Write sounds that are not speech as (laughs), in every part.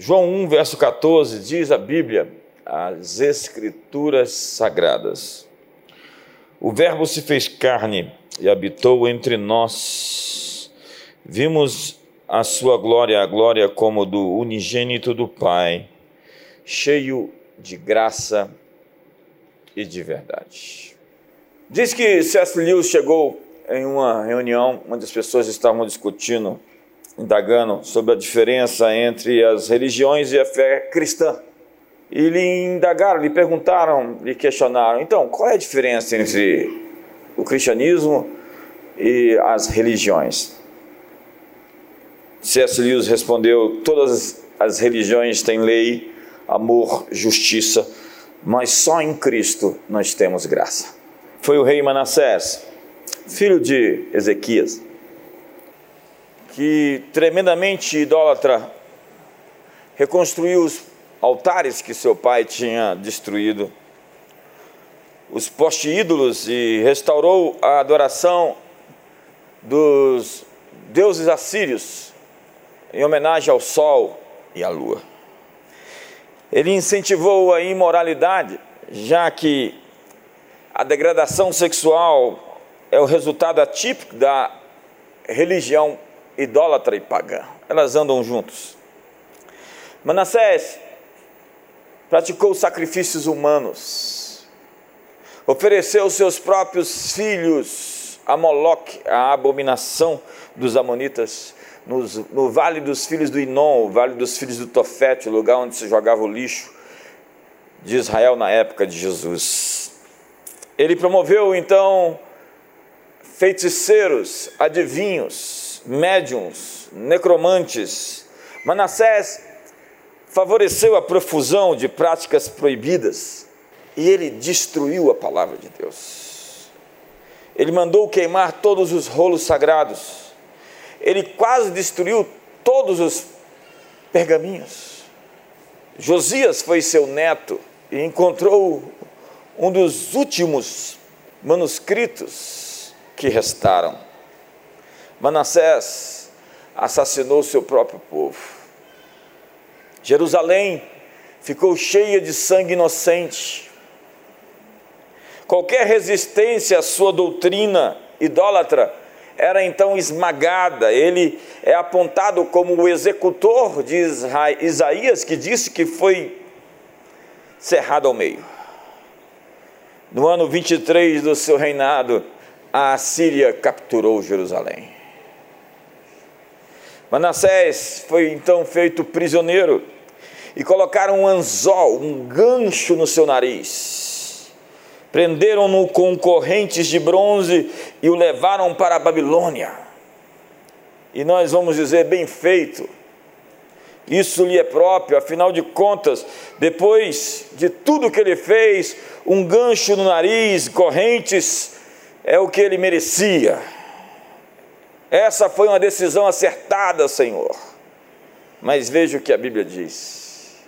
João 1, verso 14, diz a Bíblia, as Escrituras Sagradas. O Verbo se fez carne e habitou entre nós. Vimos a sua glória, a glória como do unigênito do Pai, cheio de graça e de verdade. Diz que C.S. Lewis chegou em uma reunião onde as pessoas estavam discutindo, indagando sobre a diferença entre as religiões e a fé cristã. E lhe indagaram, lhe perguntaram, lhe questionaram: então, qual é a diferença entre o cristianismo e as religiões? C.S. Lewis respondeu: todas as religiões têm lei, amor, justiça, mas só em Cristo nós temos graça. Foi o rei Manassés, filho de Ezequias, que tremendamente idólatra, reconstruiu os altares que seu pai tinha destruído, os poste-ídolos e restaurou a adoração dos deuses assírios em homenagem ao sol e à lua. Ele incentivou a imoralidade, já que a degradação sexual é o resultado atípico da religião idólatra e pagã. Elas andam juntos. Manassés praticou sacrifícios humanos, ofereceu seus próprios filhos a Moloque, a abominação dos amonitas, nos, no vale dos filhos do Inon, o vale dos filhos do Tofete, o lugar onde se jogava o lixo de Israel na época de Jesus. Ele promoveu então feiticeiros, adivinhos, médiums, necromantes. Manassés favoreceu a profusão de práticas proibidas e ele destruiu a palavra de Deus. Ele mandou queimar todos os rolos sagrados ele quase destruiu todos os pergaminhos. Josias foi seu neto e encontrou um dos últimos manuscritos que restaram. Manassés assassinou seu próprio povo. Jerusalém ficou cheia de sangue inocente. Qualquer resistência à sua doutrina idólatra era então esmagada. Ele é apontado como o executor de Isaías, que disse que foi cerrado ao meio. No ano 23 do seu reinado, a Assíria capturou Jerusalém. Manassés foi então feito prisioneiro e colocaram um anzol, um gancho no seu nariz Prenderam-no com correntes de bronze e o levaram para a Babilônia. E nós vamos dizer, bem feito, isso lhe é próprio, afinal de contas, depois de tudo que ele fez, um gancho no nariz, correntes, é o que ele merecia. Essa foi uma decisão acertada, Senhor. Mas veja o que a Bíblia diz.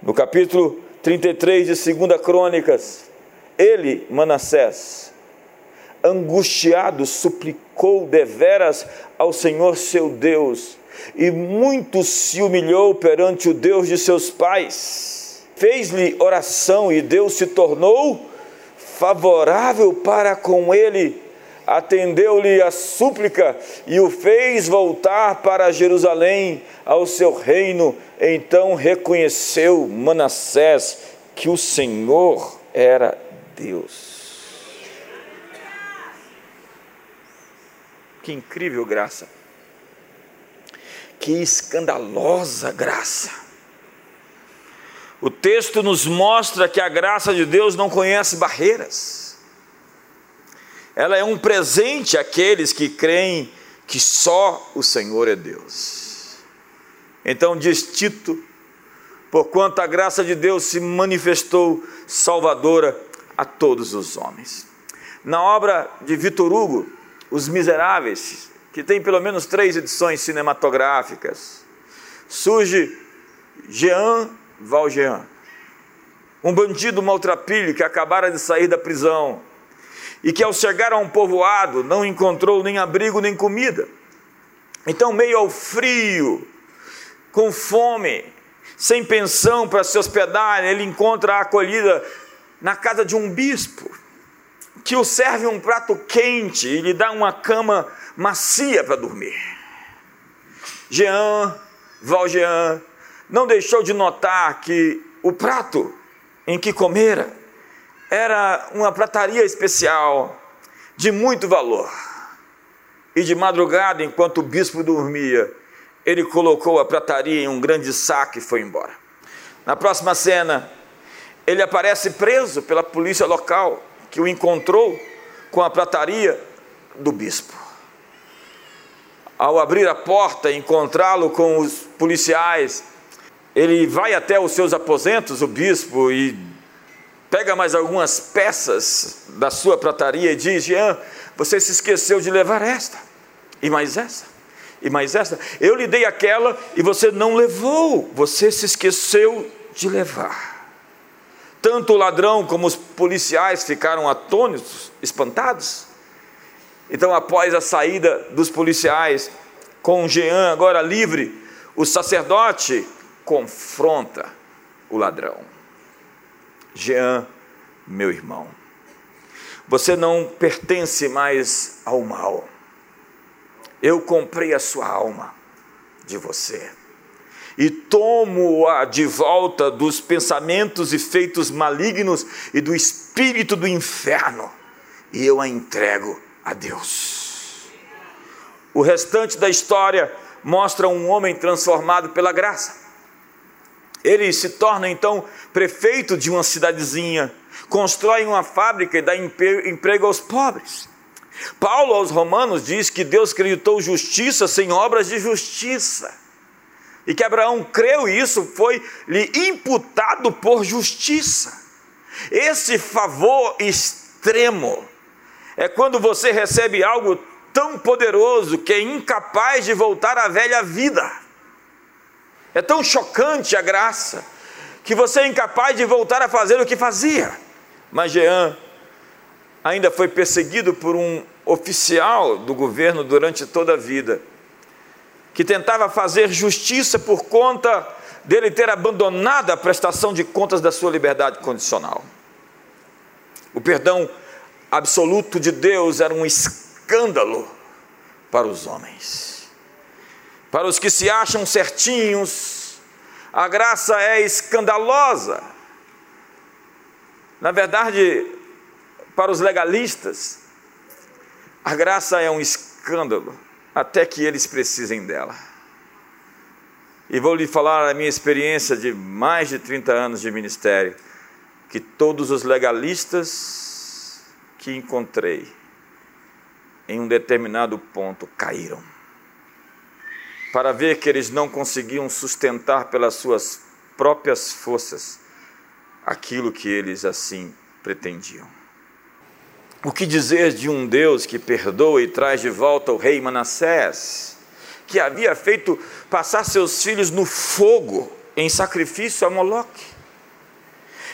No capítulo 33 de 2 Crônicas, ele, Manassés, angustiado, suplicou deveras ao Senhor seu Deus, e muito se humilhou perante o Deus de seus pais. Fez-lhe oração e Deus se tornou favorável para com ele atendeu-lhe a súplica e o fez voltar para Jerusalém, ao seu reino. Então reconheceu Manassés que o Senhor era Deus. Que incrível graça! Que escandalosa graça! O texto nos mostra que a graça de Deus não conhece barreiras ela é um presente àqueles que creem que só o Senhor é Deus. Então diz Tito, porquanto a graça de Deus se manifestou salvadora a todos os homens. Na obra de Vitor Hugo, Os Miseráveis, que tem pelo menos três edições cinematográficas, surge Jean Valjean, um bandido maltrapilho que acabara de sair da prisão e que ao chegar a um povoado não encontrou nem abrigo nem comida. Então, meio ao frio, com fome, sem pensão para se hospedar, ele encontra a acolhida na casa de um bispo, que o serve um prato quente e lhe dá uma cama macia para dormir. Jean, Valjean, não deixou de notar que o prato em que comera era uma prataria especial de muito valor. E de madrugada, enquanto o bispo dormia, ele colocou a prataria em um grande saco e foi embora. Na próxima cena, ele aparece preso pela polícia local, que o encontrou com a prataria do bispo. Ao abrir a porta e encontrá-lo com os policiais, ele vai até os seus aposentos, o bispo, e pega mais algumas peças da sua prataria e diz: Jean, você se esqueceu de levar esta, e mais essa, e mais essa. Eu lhe dei aquela e você não levou, você se esqueceu de levar. Tanto o ladrão como os policiais ficaram atônitos, espantados. Então, após a saída dos policiais, com Jean agora livre, o sacerdote confronta o ladrão. Jean, meu irmão, você não pertence mais ao mal. Eu comprei a sua alma de você e tomo-a de volta dos pensamentos e feitos malignos e do espírito do inferno, e eu a entrego a Deus. O restante da história mostra um homem transformado pela graça. Ele se torna então prefeito de uma cidadezinha, constrói uma fábrica e dá emprego aos pobres. Paulo aos Romanos diz que Deus acreditou justiça sem obras de justiça. E que Abraão creu e isso foi lhe imputado por justiça. Esse favor extremo é quando você recebe algo tão poderoso que é incapaz de voltar à velha vida. É tão chocante a graça que você é incapaz de voltar a fazer o que fazia. Mas Jean ainda foi perseguido por um oficial do governo durante toda a vida, que tentava fazer justiça por conta dele ter abandonado a prestação de contas da sua liberdade condicional. O perdão absoluto de Deus era um escândalo para os homens. Para os que se acham certinhos, a graça é escandalosa. Na verdade, para os legalistas, a graça é um escândalo, até que eles precisem dela. E vou lhe falar a minha experiência de mais de 30 anos de ministério, que todos os legalistas que encontrei, em um determinado ponto, caíram para ver que eles não conseguiam sustentar pelas suas próprias forças aquilo que eles assim pretendiam. O que dizer de um Deus que perdoa e traz de volta o rei Manassés, que havia feito passar seus filhos no fogo em sacrifício a Moloque?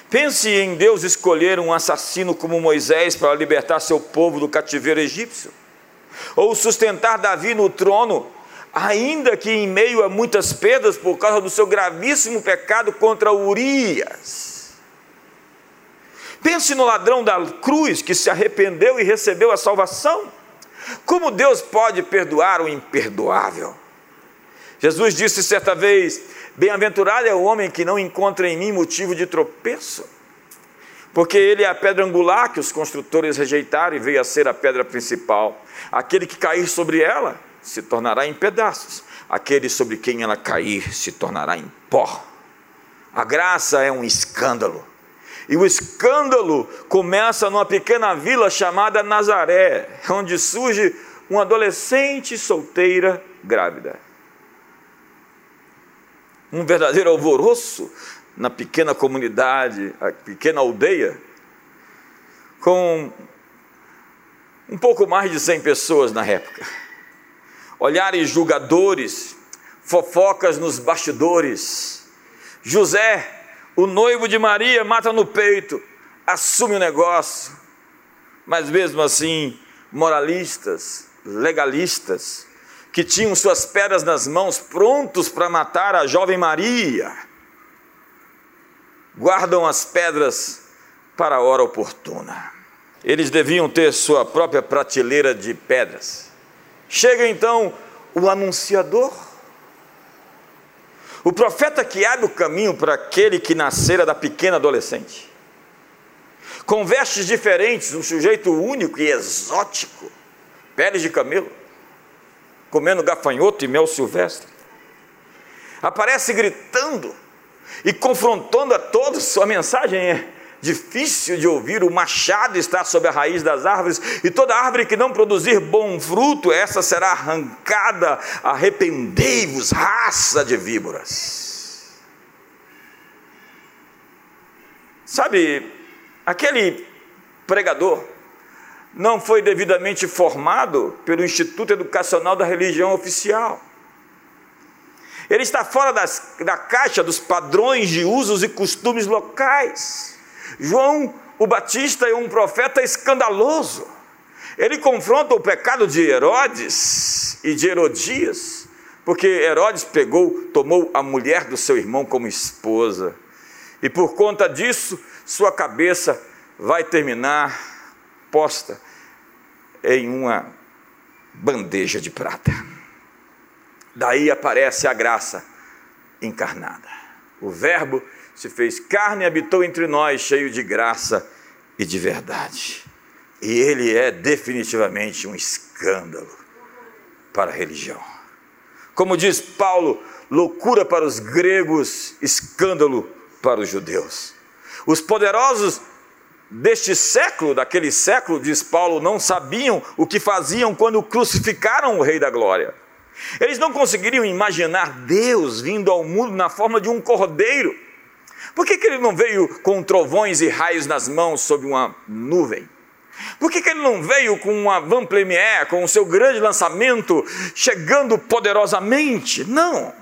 Pense em Deus escolher um assassino como Moisés para libertar seu povo do cativeiro egípcio, ou sustentar Davi no trono ainda que em meio a muitas perdas por causa do seu gravíssimo pecado contra Urias. Pense no ladrão da cruz que se arrependeu e recebeu a salvação. Como Deus pode perdoar o imperdoável? Jesus disse certa vez: Bem-aventurado é o homem que não encontra em mim motivo de tropeço, porque ele é a pedra angular que os construtores rejeitaram e veio a ser a pedra principal. Aquele que cair sobre ela se tornará em pedaços, aquele sobre quem ela cair se tornará em pó. A graça é um escândalo. E o escândalo começa numa pequena vila chamada Nazaré, onde surge uma adolescente solteira grávida. Um verdadeiro alvoroço na pequena comunidade, a pequena aldeia, com um pouco mais de 100 pessoas na época olhares julgadores, fofocas nos bastidores. José, o noivo de Maria, mata no peito, assume o negócio, mas mesmo assim, moralistas, legalistas, que tinham suas pedras nas mãos, prontos para matar a jovem Maria, guardam as pedras para a hora oportuna. Eles deviam ter sua própria prateleira de pedras. Chega então o anunciador, o profeta que abre o caminho para aquele que nascera da pequena adolescente. Com vestes diferentes, um sujeito único e exótico, peles de camelo, comendo gafanhoto e mel silvestre. Aparece gritando e confrontando a todos. Sua mensagem é: difícil de ouvir, o machado está sobre a raiz das árvores, e toda árvore que não produzir bom fruto, essa será arrancada. Arrependei-vos, raça de víboras. Sabe, aquele pregador não foi devidamente formado pelo Instituto Educacional da Religião Oficial. Ele está fora das, da caixa dos padrões de usos e costumes locais. João o Batista é um profeta escandaloso. Ele confronta o pecado de Herodes e de Herodias, porque Herodes pegou, tomou a mulher do seu irmão como esposa. E por conta disso, sua cabeça vai terminar posta em uma bandeja de prata. Daí aparece a graça encarnada. O Verbo se fez carne e habitou entre nós, cheio de graça e de verdade. E ele é definitivamente um escândalo para a religião. Como diz Paulo, loucura para os gregos, escândalo para os judeus. Os poderosos deste século, daquele século, diz Paulo, não sabiam o que faziam quando crucificaram o Rei da Glória. Eles não conseguiriam imaginar Deus vindo ao mundo na forma de um cordeiro por que, que ele não veio com trovões e raios nas mãos sob uma nuvem? Por que, que ele não veio com uma van premier, com o seu grande lançamento, chegando poderosamente? Não.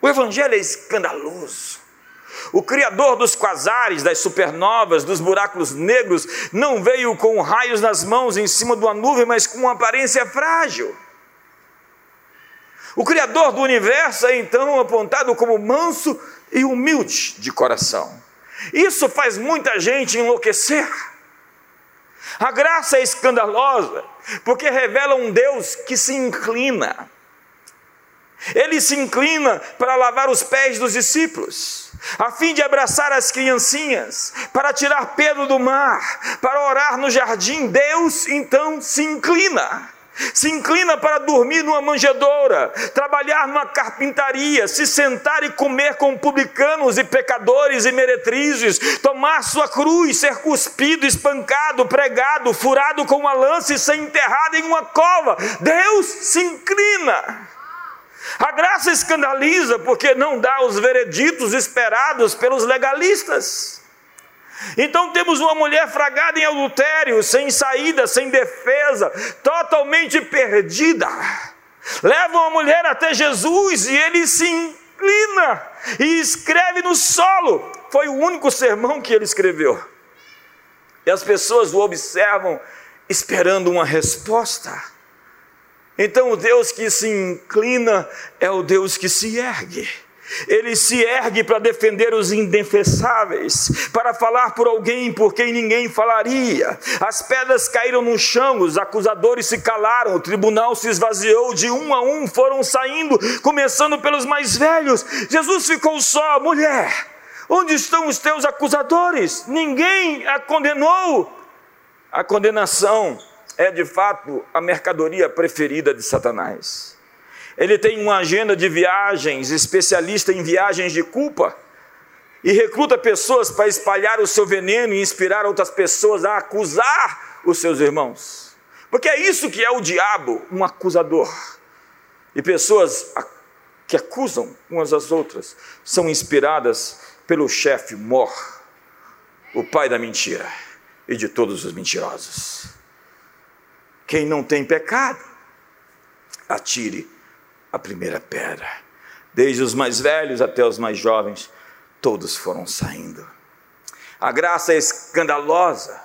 O Evangelho é escandaloso. O Criador dos quasares, das supernovas, dos buracos negros, não veio com raios nas mãos em cima de uma nuvem, mas com uma aparência frágil. O Criador do universo é então apontado como manso e humilde de coração. Isso faz muita gente enlouquecer. A graça é escandalosa, porque revela um Deus que se inclina. Ele se inclina para lavar os pés dos discípulos, a fim de abraçar as criancinhas, para tirar Pedro do mar, para orar no jardim. Deus então se inclina se inclina para dormir numa manjedoura, trabalhar numa carpintaria, se sentar e comer com publicanos e pecadores e meretrizes, tomar sua cruz, ser cuspido, espancado, pregado, furado com uma lança e ser enterrado em uma cova. Deus se inclina. A graça escandaliza porque não dá os vereditos esperados pelos legalistas. Então temos uma mulher fragada em adultério, sem saída, sem defesa, totalmente perdida. Levam a mulher até Jesus e ele se inclina e escreve no solo. Foi o único sermão que ele escreveu. E as pessoas o observam esperando uma resposta. Então o Deus que se inclina é o Deus que se ergue. Ele se ergue para defender os indefensáveis, para falar por alguém por quem ninguém falaria. As pedras caíram no chão, os acusadores se calaram, o tribunal se esvaziou, de um a um foram saindo, começando pelos mais velhos. Jesus ficou só, mulher. Onde estão os teus acusadores? Ninguém a condenou. A condenação é de fato a mercadoria preferida de Satanás. Ele tem uma agenda de viagens, especialista em viagens de culpa, e recruta pessoas para espalhar o seu veneno e inspirar outras pessoas a acusar os seus irmãos. Porque é isso que é o diabo, um acusador. E pessoas que acusam umas às outras são inspiradas pelo chefe Mor, o pai da mentira e de todos os mentirosos. Quem não tem pecado, atire a primeira pedra. Desde os mais velhos até os mais jovens, todos foram saindo. A graça é escandalosa,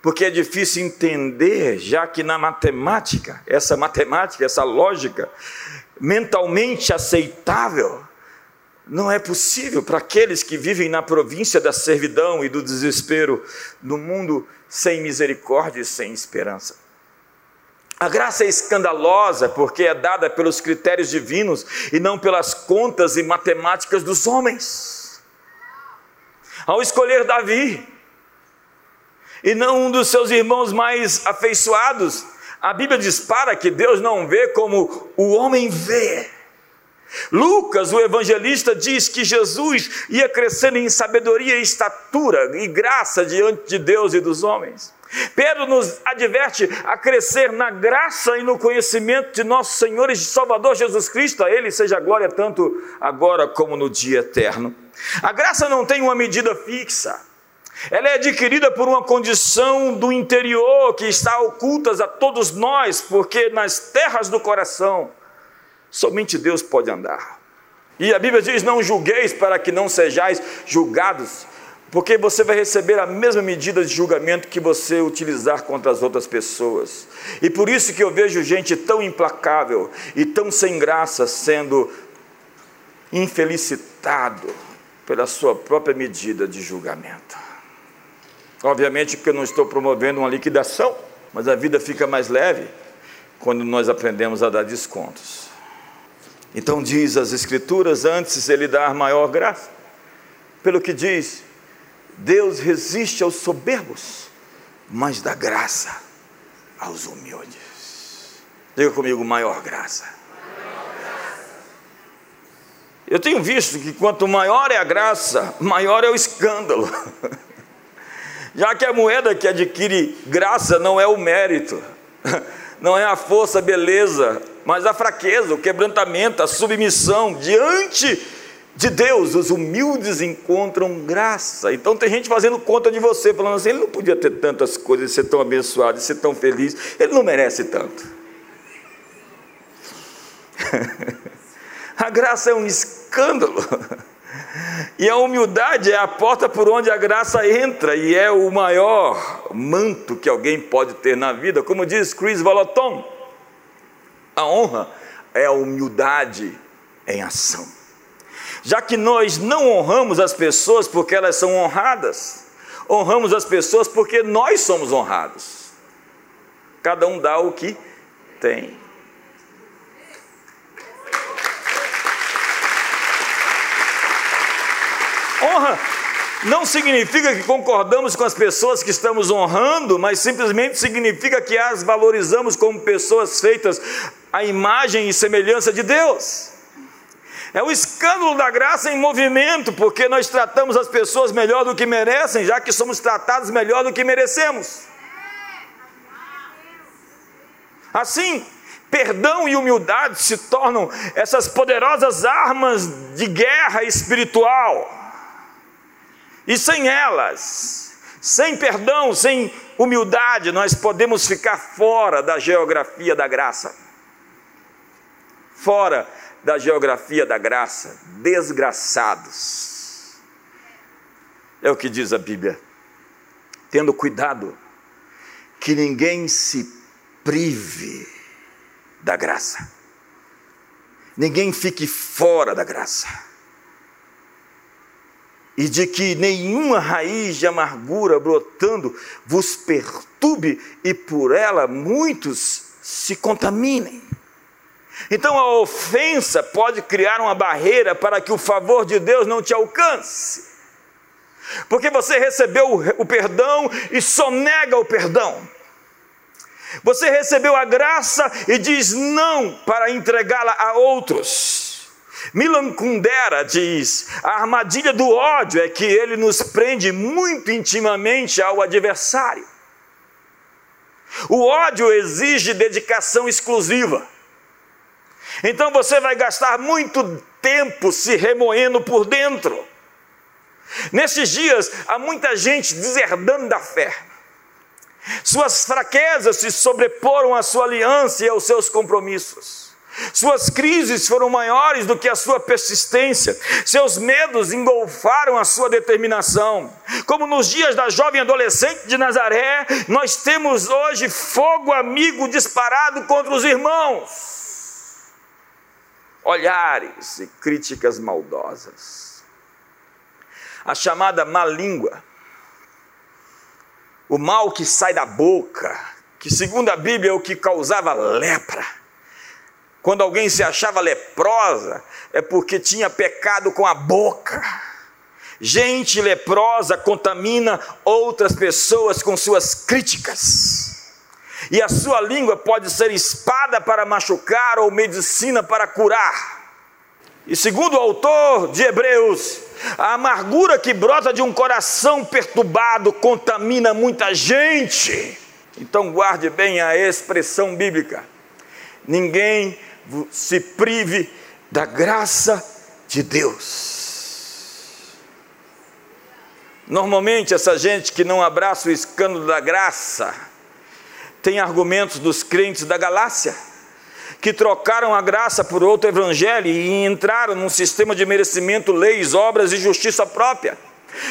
porque é difícil entender, já que na matemática, essa matemática, essa lógica, mentalmente aceitável, não é possível para aqueles que vivem na província da servidão e do desespero, no mundo sem misericórdia e sem esperança. A graça é escandalosa porque é dada pelos critérios divinos e não pelas contas e matemáticas dos homens. Ao escolher Davi, e não um dos seus irmãos mais afeiçoados, a Bíblia dispara que Deus não vê como o homem vê. Lucas, o evangelista, diz que Jesus ia crescendo em sabedoria, estatura e graça diante de Deus e dos homens. Pedro nos adverte a crescer na graça e no conhecimento de nosso Senhor e Salvador Jesus Cristo, a Ele seja glória tanto agora como no dia eterno. A graça não tem uma medida fixa, ela é adquirida por uma condição do interior que está oculta a todos nós, porque nas terras do coração somente Deus pode andar. E a Bíblia diz: Não julgueis para que não sejais julgados porque você vai receber a mesma medida de julgamento que você utilizar contra as outras pessoas. E por isso que eu vejo gente tão implacável e tão sem graça sendo infelicitado pela sua própria medida de julgamento. Obviamente que eu não estou promovendo uma liquidação, mas a vida fica mais leve quando nós aprendemos a dar descontos. Então diz as escrituras antes ele dar maior graça. Pelo que diz, Deus resiste aos soberbos, mas dá graça aos humildes. Diga comigo, maior graça. Eu tenho visto que quanto maior é a graça, maior é o escândalo. (laughs) Já que a moeda que adquire graça não é o mérito, (laughs) não é a força, a beleza, mas a fraqueza, o quebrantamento, a submissão diante de Deus, os humildes encontram graça. Então tem gente fazendo conta de você, falando assim: ele não podia ter tantas coisas, ser tão abençoado, ser tão feliz, ele não merece tanto. (laughs) a graça é um escândalo. E a humildade é a porta por onde a graça entra e é o maior manto que alguém pode ter na vida. Como diz Chris Vallotton, a honra é a humildade em ação já que nós não honramos as pessoas porque elas são honradas, honramos as pessoas porque nós somos honrados. Cada um dá o que tem. Honra não significa que concordamos com as pessoas que estamos honrando, mas simplesmente significa que as valorizamos como pessoas feitas à imagem e semelhança de Deus. É o escândalo da graça em movimento, porque nós tratamos as pessoas melhor do que merecem, já que somos tratados melhor do que merecemos. Assim, perdão e humildade se tornam essas poderosas armas de guerra espiritual. E sem elas, sem perdão, sem humildade, nós podemos ficar fora da geografia da graça. Fora da geografia da graça, desgraçados. É o que diz a Bíblia. Tendo cuidado que ninguém se prive da graça. Ninguém fique fora da graça. E de que nenhuma raiz de amargura brotando vos perturbe e por ela muitos se contaminem. Então a ofensa pode criar uma barreira para que o favor de Deus não te alcance. Porque você recebeu o perdão e só nega o perdão. Você recebeu a graça e diz não para entregá-la a outros. Milan Kundera diz: a armadilha do ódio é que ele nos prende muito intimamente ao adversário. O ódio exige dedicação exclusiva. Então você vai gastar muito tempo se remoendo por dentro. Nesses dias, há muita gente deserdando da fé. Suas fraquezas se sobreporam à sua aliança e aos seus compromissos. Suas crises foram maiores do que a sua persistência, seus medos engolfaram a sua determinação. Como nos dias da jovem adolescente de Nazaré, nós temos hoje fogo amigo disparado contra os irmãos, olhares e críticas maldosas. A chamada má língua, o mal que sai da boca, que segundo a Bíblia é o que causava lepra quando alguém se achava leprosa, é porque tinha pecado com a boca. Gente leprosa contamina outras pessoas com suas críticas. E a sua língua pode ser espada para machucar ou medicina para curar. E segundo o autor de Hebreus, a amargura que brota de um coração perturbado contamina muita gente. Então guarde bem a expressão bíblica. Ninguém se prive da graça de Deus. Normalmente, essa gente que não abraça o escândalo da graça tem argumentos dos crentes da Galácia, que trocaram a graça por outro evangelho e entraram num sistema de merecimento, leis, obras e justiça própria.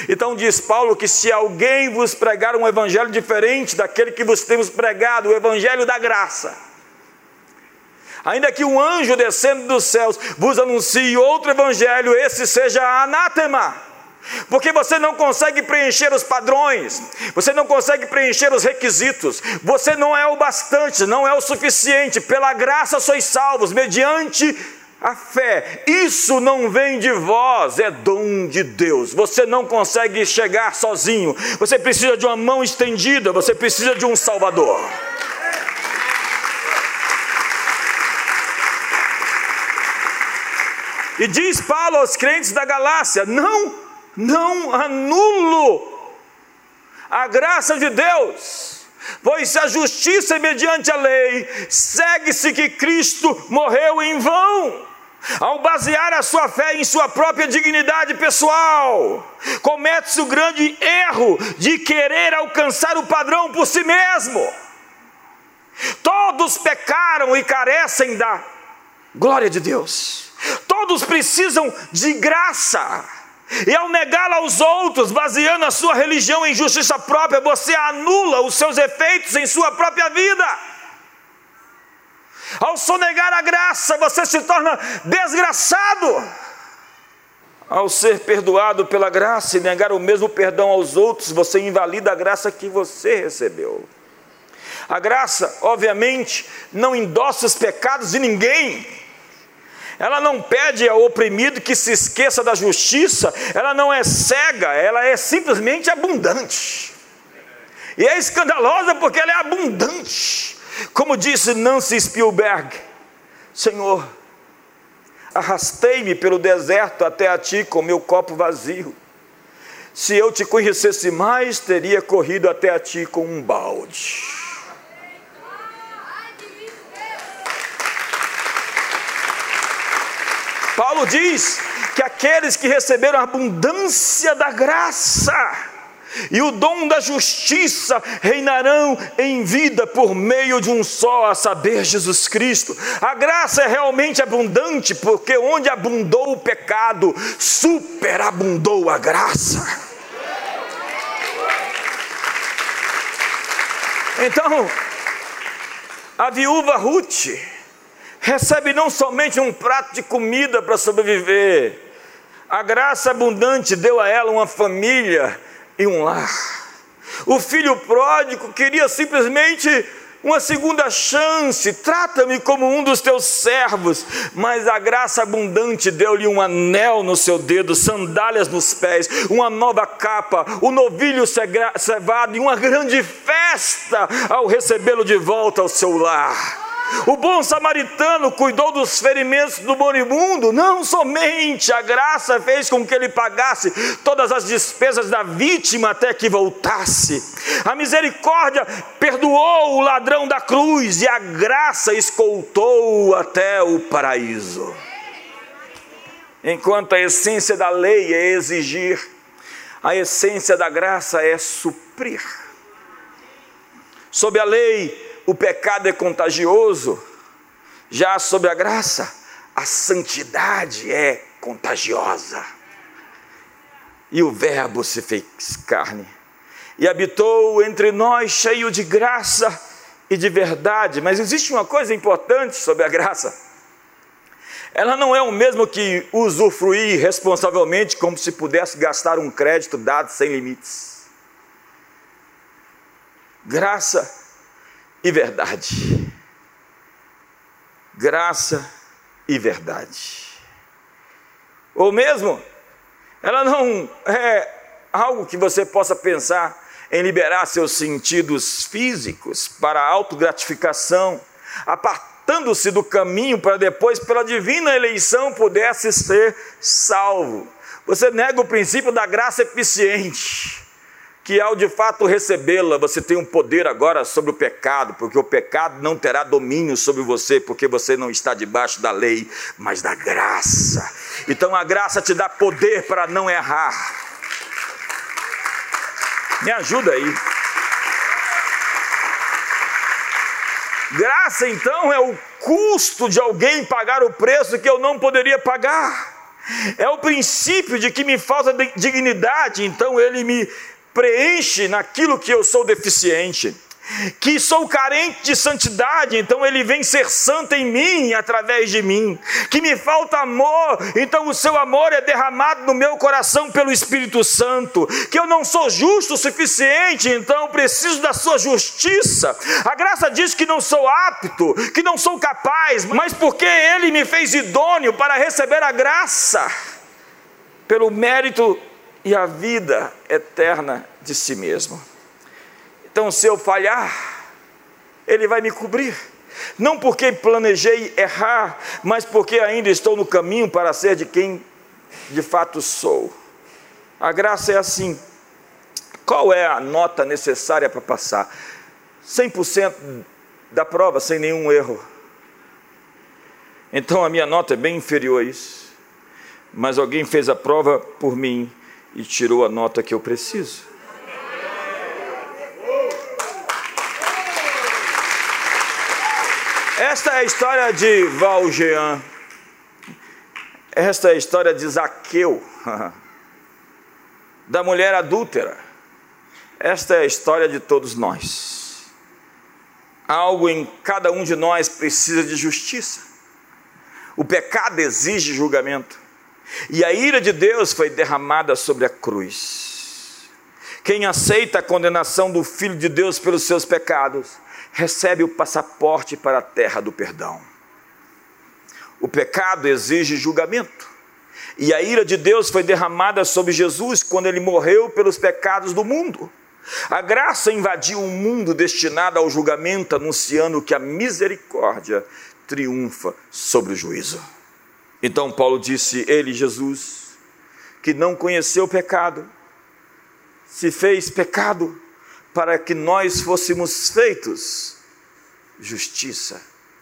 Então diz Paulo que se alguém vos pregar um evangelho diferente daquele que vos temos pregado, o evangelho da graça, ainda que um anjo descendo dos céus vos anuncie outro evangelho, esse seja anátema. Porque você não consegue preencher os padrões, você não consegue preencher os requisitos, você não é o bastante, não é o suficiente, pela graça sois salvos, mediante a fé. Isso não vem de vós, é dom de Deus. Você não consegue chegar sozinho, você precisa de uma mão estendida, você precisa de um Salvador. E diz Paulo aos crentes da Galácia: não, não anulo a graça de Deus, pois a justiça é mediante a lei, segue-se que Cristo morreu em vão. Ao basear a sua fé em sua própria dignidade pessoal, comete-se o grande erro de querer alcançar o padrão por si mesmo. Todos pecaram e carecem da glória de Deus. Todos precisam de graça. E ao negá-la aos outros, baseando a sua religião em justiça própria, você anula os seus efeitos em sua própria vida. Ao sonegar a graça, você se torna desgraçado. Ao ser perdoado pela graça e negar o mesmo perdão aos outros, você invalida a graça que você recebeu. A graça, obviamente, não endossa os pecados de ninguém ela não pede ao oprimido que se esqueça da justiça, ela não é cega, ela é simplesmente abundante. E é escandalosa porque ela é abundante. Como disse Nancy Spielberg: Senhor, arrastei-me pelo deserto até a ti com meu copo vazio. Se eu te conhecesse mais, teria corrido até a ti com um balde. Paulo diz que aqueles que receberam a abundância da graça e o dom da justiça reinarão em vida por meio de um só, a saber, Jesus Cristo. A graça é realmente abundante, porque onde abundou o pecado, superabundou a graça. Então, a viúva Ruth, recebe não somente um prato de comida para sobreviver, a graça abundante deu a ela uma família e um lar. O filho pródigo queria simplesmente uma segunda chance, trata-me como um dos teus servos. Mas a graça abundante deu-lhe um anel no seu dedo, sandálias nos pés, uma nova capa, o um novilho cevado e uma grande festa ao recebê-lo de volta ao seu lar. O bom samaritano cuidou dos ferimentos do moribundo, não somente a graça fez com que ele pagasse todas as despesas da vítima até que voltasse. A misericórdia perdoou o ladrão da cruz e a graça escoltou até o paraíso. Enquanto a essência da lei é exigir, a essência da graça é suprir. Sob a lei, o pecado é contagioso, Já sobre a graça, a santidade é contagiosa. E o Verbo se fez carne e habitou entre nós, cheio de graça e de verdade. Mas existe uma coisa importante sobre a graça. Ela não é o mesmo que usufruir responsavelmente, como se pudesse gastar um crédito dado sem limites. Graça e verdade. Graça e verdade. Ou mesmo, ela não é algo que você possa pensar em liberar seus sentidos físicos para autogratificação, apartando-se do caminho para depois, pela divina eleição, pudesse ser salvo. Você nega o princípio da graça eficiente, que ao de fato recebê-la, você tem um poder agora sobre o pecado, porque o pecado não terá domínio sobre você, porque você não está debaixo da lei, mas da graça. Então a graça te dá poder para não errar. Me ajuda aí. Graça, então, é o custo de alguém pagar o preço que eu não poderia pagar. É o princípio de que me falta dignidade, então ele me preenche naquilo que eu sou deficiente que sou carente de santidade, então ele vem ser santo em mim através de mim, que me falta amor, então o seu amor é derramado no meu coração pelo Espírito Santo, que eu não sou justo o suficiente, então preciso da sua justiça. A graça diz que não sou apto, que não sou capaz, mas porque ele me fez idôneo para receber a graça, pelo mérito e a vida eterna de si mesmo. Então, se eu falhar, Ele vai me cobrir. Não porque planejei errar, mas porque ainda estou no caminho para ser de quem de fato sou. A graça é assim. Qual é a nota necessária para passar? 100% da prova, sem nenhum erro. Então a minha nota é bem inferior a isso. Mas alguém fez a prova por mim e tirou a nota que eu preciso. Esta é a história de Valjean. Esta é a história de Zaqueu, (laughs) da mulher adúltera. Esta é a história de todos nós. Algo em cada um de nós precisa de justiça. O pecado exige julgamento. E a ira de Deus foi derramada sobre a cruz. Quem aceita a condenação do Filho de Deus pelos seus pecados, recebe o passaporte para a terra do perdão. O pecado exige julgamento. E a ira de Deus foi derramada sobre Jesus quando ele morreu pelos pecados do mundo. A graça invadiu um mundo destinado ao julgamento, anunciando que a misericórdia triunfa sobre o juízo. Então Paulo disse: Ele, Jesus, que não conheceu o pecado, se fez pecado para que nós fôssemos feitos justiça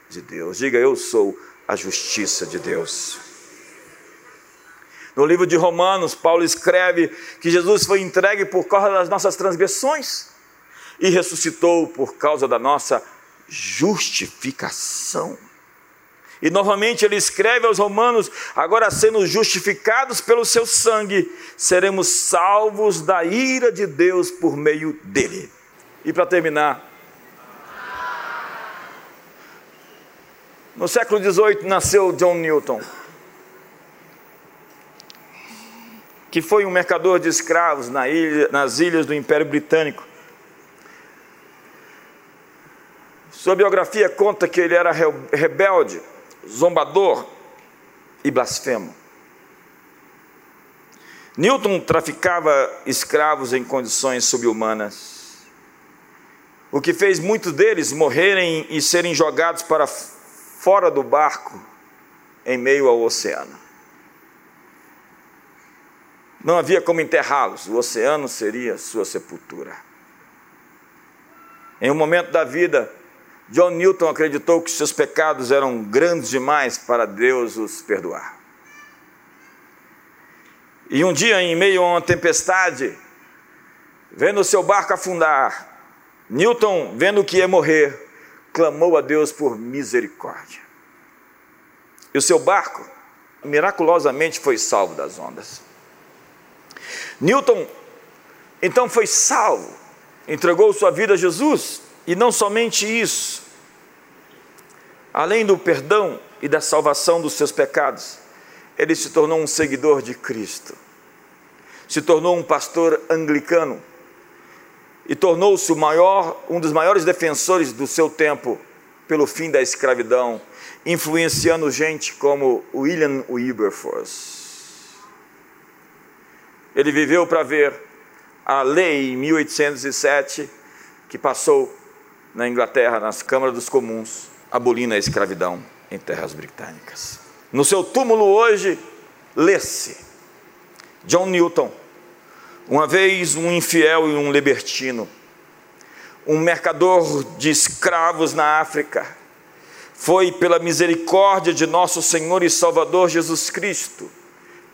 de Deus. Diga, eu sou a justiça de Deus. No livro de Romanos, Paulo escreve que Jesus foi entregue por causa das nossas transgressões e ressuscitou por causa da nossa justificação. E novamente ele escreve aos Romanos: agora sendo justificados pelo seu sangue, seremos salvos da ira de Deus por meio dele. E para terminar, no século XVIII nasceu John Newton, que foi um mercador de escravos na ilha, nas ilhas do Império Britânico. Sua biografia conta que ele era rebelde zombador e blasfemo. Newton traficava escravos em condições subhumanas, o que fez muitos deles morrerem e serem jogados para fora do barco em meio ao oceano. Não havia como enterrá-los, o oceano seria sua sepultura. Em um momento da vida, John Newton acreditou que seus pecados eram grandes demais para Deus os perdoar. E um dia, em meio a uma tempestade, vendo seu barco afundar, Newton, vendo que ia morrer, clamou a Deus por misericórdia. E o seu barco miraculosamente foi salvo das ondas. Newton então foi salvo, entregou sua vida a Jesus, e não somente isso, além do perdão e da salvação dos seus pecados, ele se tornou um seguidor de Cristo, se tornou um pastor anglicano e tornou-se um dos maiores defensores do seu tempo pelo fim da escravidão, influenciando gente como William Wilberforce. Ele viveu para ver a lei em 1807 que passou na Inglaterra, nas câmaras dos comuns, abolindo a escravidão em terras britânicas. No seu túmulo hoje, lê-se John Newton, uma vez um infiel e um libertino, um mercador de escravos na África, foi pela misericórdia de nosso Senhor e Salvador Jesus Cristo,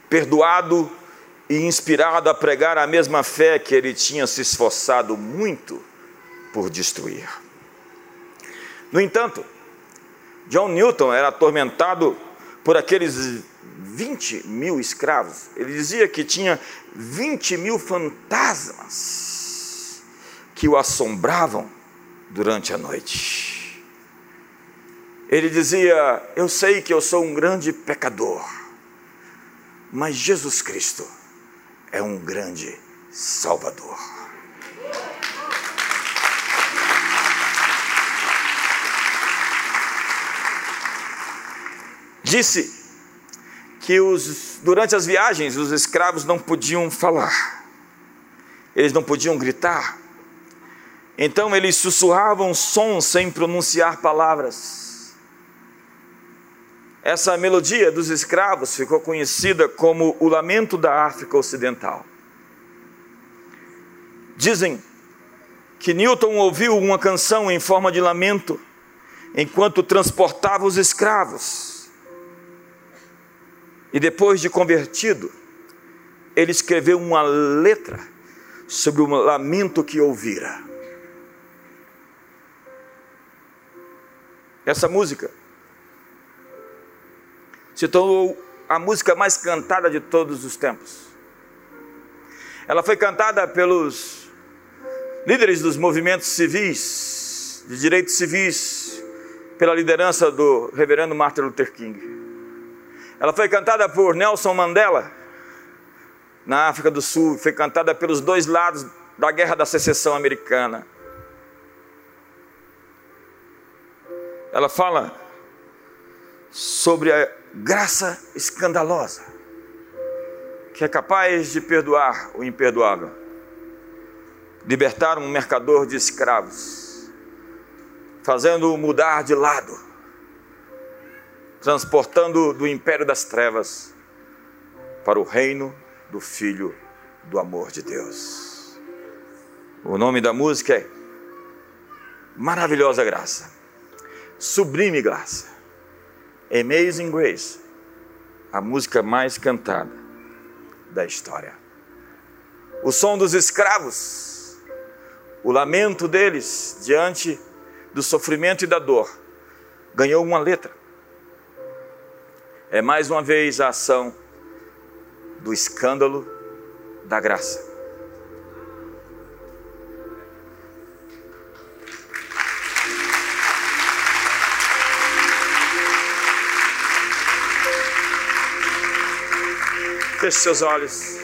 perdoado e inspirado a pregar a mesma fé que ele tinha se esforçado muito por destruir. No entanto, John Newton era atormentado por aqueles 20 mil escravos. Ele dizia que tinha 20 mil fantasmas que o assombravam durante a noite. Ele dizia: Eu sei que eu sou um grande pecador, mas Jesus Cristo é um grande Salvador. Disse que os, durante as viagens os escravos não podiam falar, eles não podiam gritar, então eles sussurravam sons sem pronunciar palavras. Essa melodia dos escravos ficou conhecida como o Lamento da África Ocidental. Dizem que Newton ouviu uma canção em forma de lamento enquanto transportava os escravos. E depois de convertido, ele escreveu uma letra sobre o lamento que ouvira. Essa música se tornou a música mais cantada de todos os tempos. Ela foi cantada pelos líderes dos movimentos civis, de direitos civis, pela liderança do reverendo Martin Luther King. Ela foi cantada por Nelson Mandela, na África do Sul, foi cantada pelos dois lados da Guerra da Secessão Americana. Ela fala sobre a graça escandalosa, que é capaz de perdoar o imperdoável, libertar um mercador de escravos, fazendo-o mudar de lado, transportando do império das trevas para o reino do Filho do amor de Deus. O nome da música é Maravilhosa Graça, Sublime Graça. Amazing Grace, a música mais cantada da história. O som dos escravos, o lamento deles diante do sofrimento e da dor, ganhou uma letra. É mais uma vez a ação do escândalo da graça. Feche seus olhos.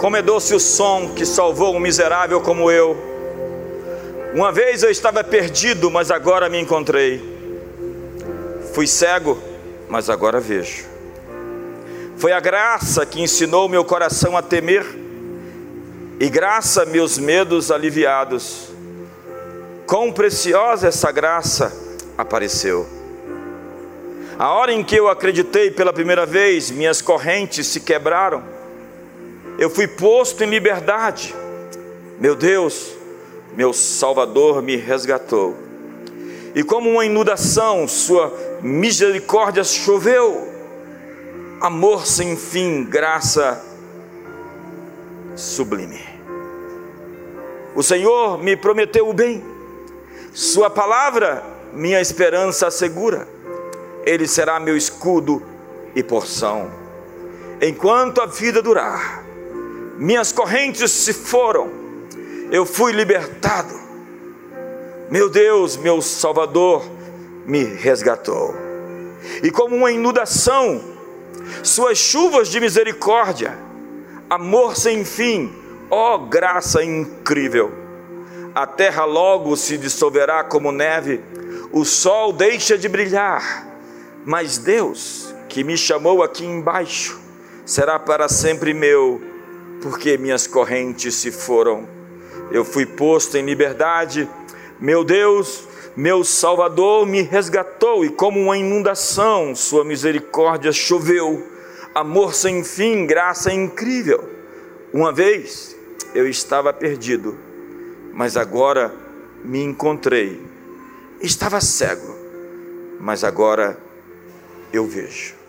Como é doce o som que salvou um miserável como eu. Uma vez eu estava perdido, mas agora me encontrei. Fui cego, mas agora vejo. Foi a graça que ensinou meu coração a temer, e graça meus medos aliviados. Quão preciosa essa graça apareceu. A hora em que eu acreditei pela primeira vez, minhas correntes se quebraram. Eu fui posto em liberdade. Meu Deus, meu Salvador me resgatou. E como uma inundação, Sua misericórdia choveu. Amor sem fim, graça sublime. O Senhor me prometeu o bem, Sua palavra, minha esperança assegura Ele será meu escudo e porção. Enquanto a vida durar, minhas correntes se foram, eu fui libertado. Meu Deus, meu Salvador, me resgatou. E como uma inundação, suas chuvas de misericórdia, amor sem fim, ó graça incrível. A terra logo se dissolverá como neve, o sol deixa de brilhar, mas Deus, que me chamou aqui embaixo, será para sempre meu, porque minhas correntes se foram. Eu fui posto em liberdade, meu Deus, meu Salvador me resgatou e, como uma inundação, Sua misericórdia choveu, amor sem fim, graça incrível. Uma vez eu estava perdido, mas agora me encontrei. Estava cego, mas agora eu vejo.